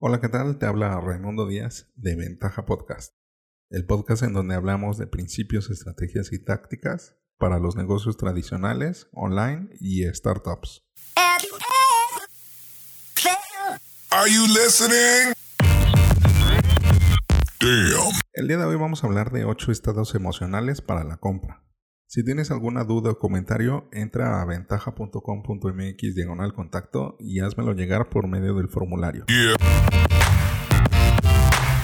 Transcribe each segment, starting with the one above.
Hola, ¿qué tal? Te habla Raimundo Díaz de Ventaja Podcast, el podcast en donde hablamos de principios, estrategias y tácticas para los negocios tradicionales, online y startups. Are you listening? El día de hoy vamos a hablar de 8 estados emocionales para la compra. Si tienes alguna duda o comentario, entra a ventaja.com.mx diagonal contacto y házmelo llegar por medio del formulario.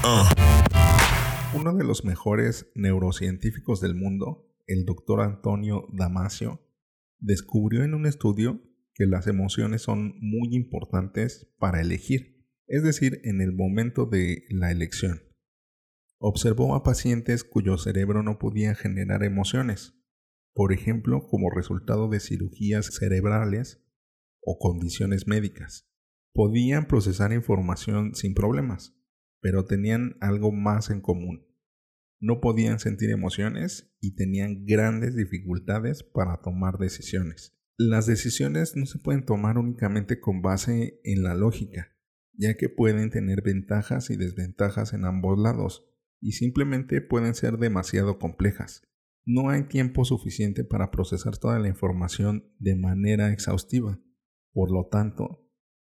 Uh. Uno de los mejores neurocientíficos del mundo, el doctor Antonio Damasio, descubrió en un estudio que las emociones son muy importantes para elegir, es decir, en el momento de la elección. Observó a pacientes cuyo cerebro no podía generar emociones, por ejemplo como resultado de cirugías cerebrales o condiciones médicas. Podían procesar información sin problemas, pero tenían algo más en común. No podían sentir emociones y tenían grandes dificultades para tomar decisiones. Las decisiones no se pueden tomar únicamente con base en la lógica, ya que pueden tener ventajas y desventajas en ambos lados, y simplemente pueden ser demasiado complejas. No hay tiempo suficiente para procesar toda la información de manera exhaustiva. Por lo tanto,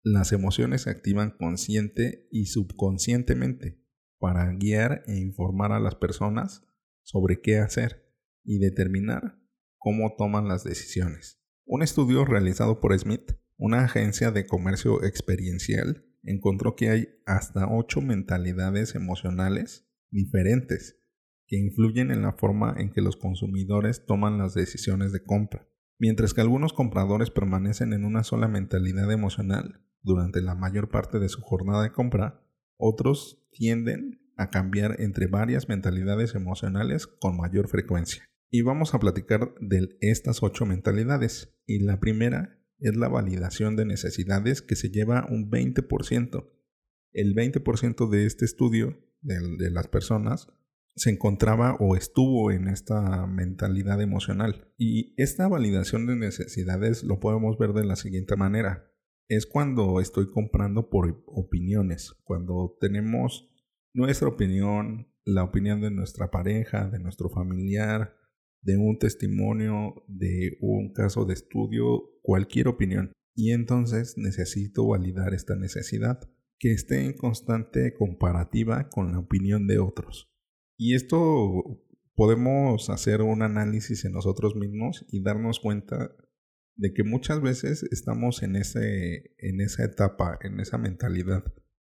las emociones se activan consciente y subconscientemente para guiar e informar a las personas sobre qué hacer y determinar cómo toman las decisiones. Un estudio realizado por Smith, una agencia de comercio experiencial, encontró que hay hasta ocho mentalidades emocionales diferentes que influyen en la forma en que los consumidores toman las decisiones de compra. Mientras que algunos compradores permanecen en una sola mentalidad emocional durante la mayor parte de su jornada de compra, otros tienden a cambiar entre varias mentalidades emocionales con mayor frecuencia. Y vamos a platicar de estas ocho mentalidades. Y la primera es la validación de necesidades que se lleva un 20%. El 20% de este estudio de, de las personas se encontraba o estuvo en esta mentalidad emocional. Y esta validación de necesidades lo podemos ver de la siguiente manera. Es cuando estoy comprando por opiniones, cuando tenemos nuestra opinión, la opinión de nuestra pareja, de nuestro familiar, de un testimonio, de un caso de estudio, cualquier opinión. Y entonces necesito validar esta necesidad, que esté en constante comparativa con la opinión de otros. Y esto podemos hacer un análisis en nosotros mismos y darnos cuenta de que muchas veces estamos en, ese, en esa etapa, en esa mentalidad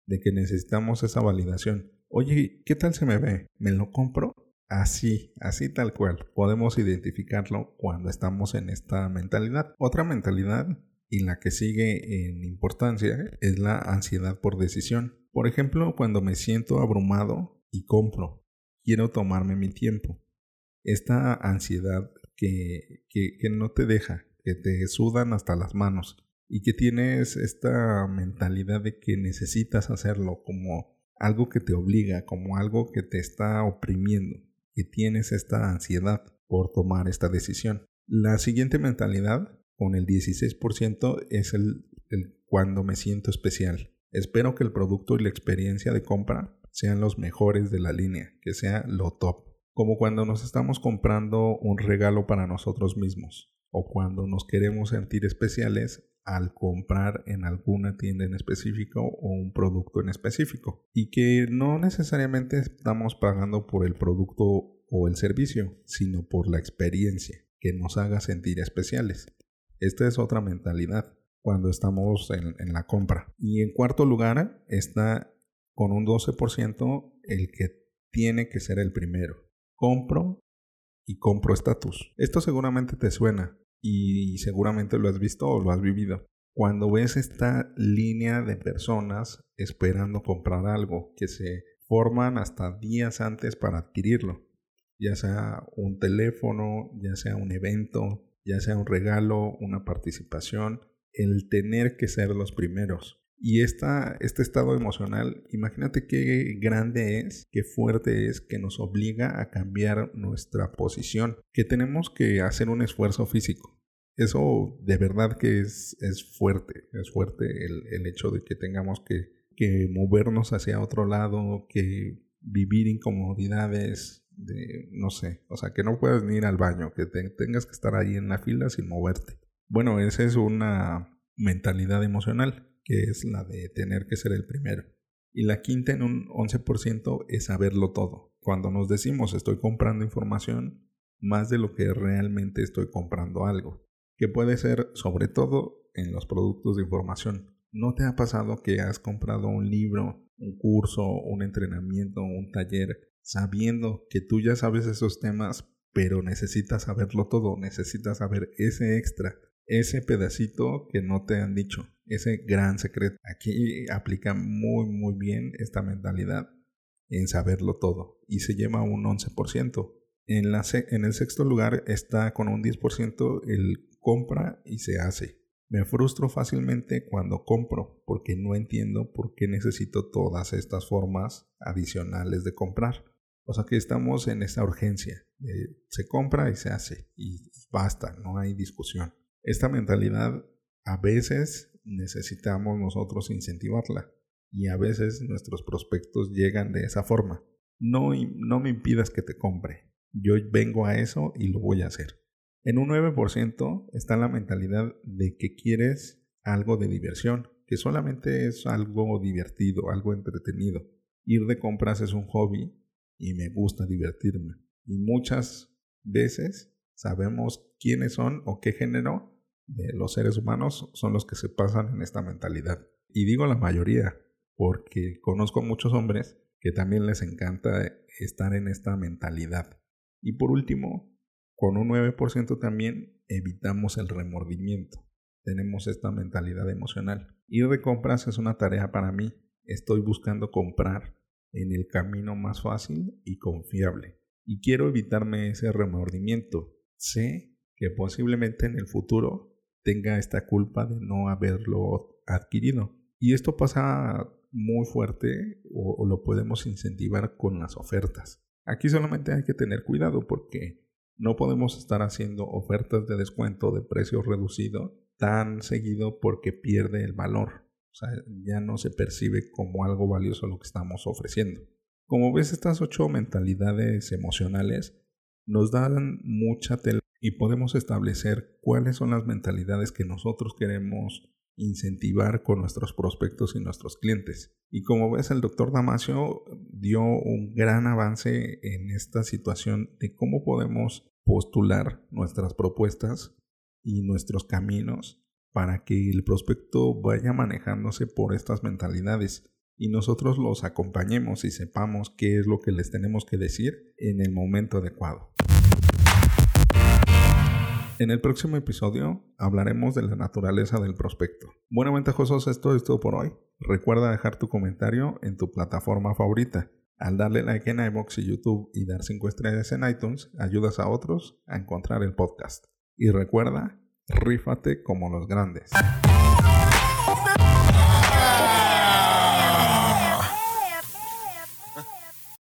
de que necesitamos esa validación. Oye, ¿qué tal se me ve? ¿Me lo compro? Así, así tal cual. Podemos identificarlo cuando estamos en esta mentalidad. Otra mentalidad y la que sigue en importancia es la ansiedad por decisión. Por ejemplo, cuando me siento abrumado y compro, quiero tomarme mi tiempo. Esta ansiedad que, que, no te deja, que te sudan hasta las manos y que tienes esta mentalidad de que necesitas hacerlo como algo que te obliga, como algo que te está oprimiendo, que tienes esta ansiedad por tomar esta decisión. La siguiente mentalidad, con el 16%, es el cuando me siento especial. Espero que el producto y la experiencia de compra sean los mejores de la línea, que sea lo top. Como cuando nos estamos comprando un regalo para nosotros mismos o cuando nos queremos sentir especiales al comprar en alguna tienda en específico o un producto en específico y que no necesariamente estamos pagando por el producto o el servicio, sino por la experiencia que nos haga sentir especiales. Esta es otra mentalidad cuando estamos en, en la compra. Y en cuarto lugar está con un 12% el que tiene que ser el primero. Compro y compro estatus. Esto seguramente te suena y seguramente lo has visto o lo has vivido. Cuando ves esta línea de personas esperando comprar algo que se forman hasta días antes para adquirirlo, ya sea un teléfono, ya sea un evento, ya sea un regalo, una participación, el tener que ser los primeros. Y esta, este estado emocional, imagínate qué grande es, qué fuerte es, que nos obliga a cambiar nuestra posición, que tenemos que hacer un esfuerzo físico. Eso de verdad que es, es fuerte, es fuerte el, el hecho de que tengamos que que movernos hacia otro lado, que vivir incomodidades de, no sé, o sea, que no puedas ni ir al baño, que tengas que estar ahí en la fila sin moverte. Bueno, esa es una mentalidad emocional, que es la de tener que ser el primero. Y la quinta en un 11% es saberlo todo. Cuando nos decimos estoy comprando información, más de lo que realmente estoy comprando algo, que puede ser sobre todo en los productos de información. ¿No te ha pasado que has comprado un libro, un curso, un entrenamiento, un taller, sabiendo que tú ya sabes esos temas, pero necesitas saberlo todo, necesitas saber ese extra, ese pedacito que no te han dicho, ese gran secreto? Aquí aplica muy muy bien esta mentalidad en saberlo todo y se lleva un 11%. En, la, en el sexto lugar está con un 10% el compra y se hace. Me frustro fácilmente cuando compro porque no entiendo por qué necesito todas estas formas adicionales de comprar. O sea que estamos en esta urgencia. se compra y se hace y basta, no hay discusión. Esta mentalidad a veces necesitamos nosotros incentivarla y a veces nuestros prospectos llegan de esa forma. No, no me impidas que te compre. Yo vengo a eso y lo voy a hacer. En un 9% está la mentalidad de que quieres algo de diversión, que solamente es algo divertido, algo entretenido. Ir de compras es un hobby y me gusta divertirme. Y muchas veces sabemos quiénes son o qué género de los seres humanos son los que se pasan en esta mentalidad. Y digo la mayoría, porque conozco muchos hombres que también les encanta estar en esta mentalidad. Y por último, con un 9% también evitamos el remordimiento. Tenemos esta mentalidad emocional. Ir de compras es una tarea para mí. Estoy buscando comprar en el camino más fácil y confiable. Y quiero evitarme ese remordimiento. Sé que posiblemente en el futuro tenga esta culpa de no haberlo adquirido. Y esto pasa muy fuerte o, lo podemos incentivar con las ofertas. Aquí solamente hay que tener cuidado porque no podemos estar haciendo ofertas de descuento de precio reducido tan seguido porque pierde el valor. O sea, ya no se percibe como algo valioso lo que estamos ofreciendo. Como ves, estas ocho mentalidades emocionales nos dan mucha tela y podemos establecer cuáles son las mentalidades que nosotros queremos incentivar con nuestros prospectos y nuestros clientes. Y como ves, el doctor Damasio dio un gran avance en esta situación de cómo podemos postular nuestras propuestas y nuestros caminos para que el prospecto vaya manejándose por estas mentalidades y nosotros los acompañemos y sepamos qué es lo que les tenemos que decir en el momento adecuado. En el próximo episodio hablaremos de la naturaleza del prospecto. Bueno, ventajosos, esto es todo por hoy. Recuerda dejar tu comentario en tu plataforma favorita. Al darle like en iBox y YouTube y dar 5 estrellas en iTunes, ayudas a otros a encontrar el podcast. Y recuerda, rífate como los grandes.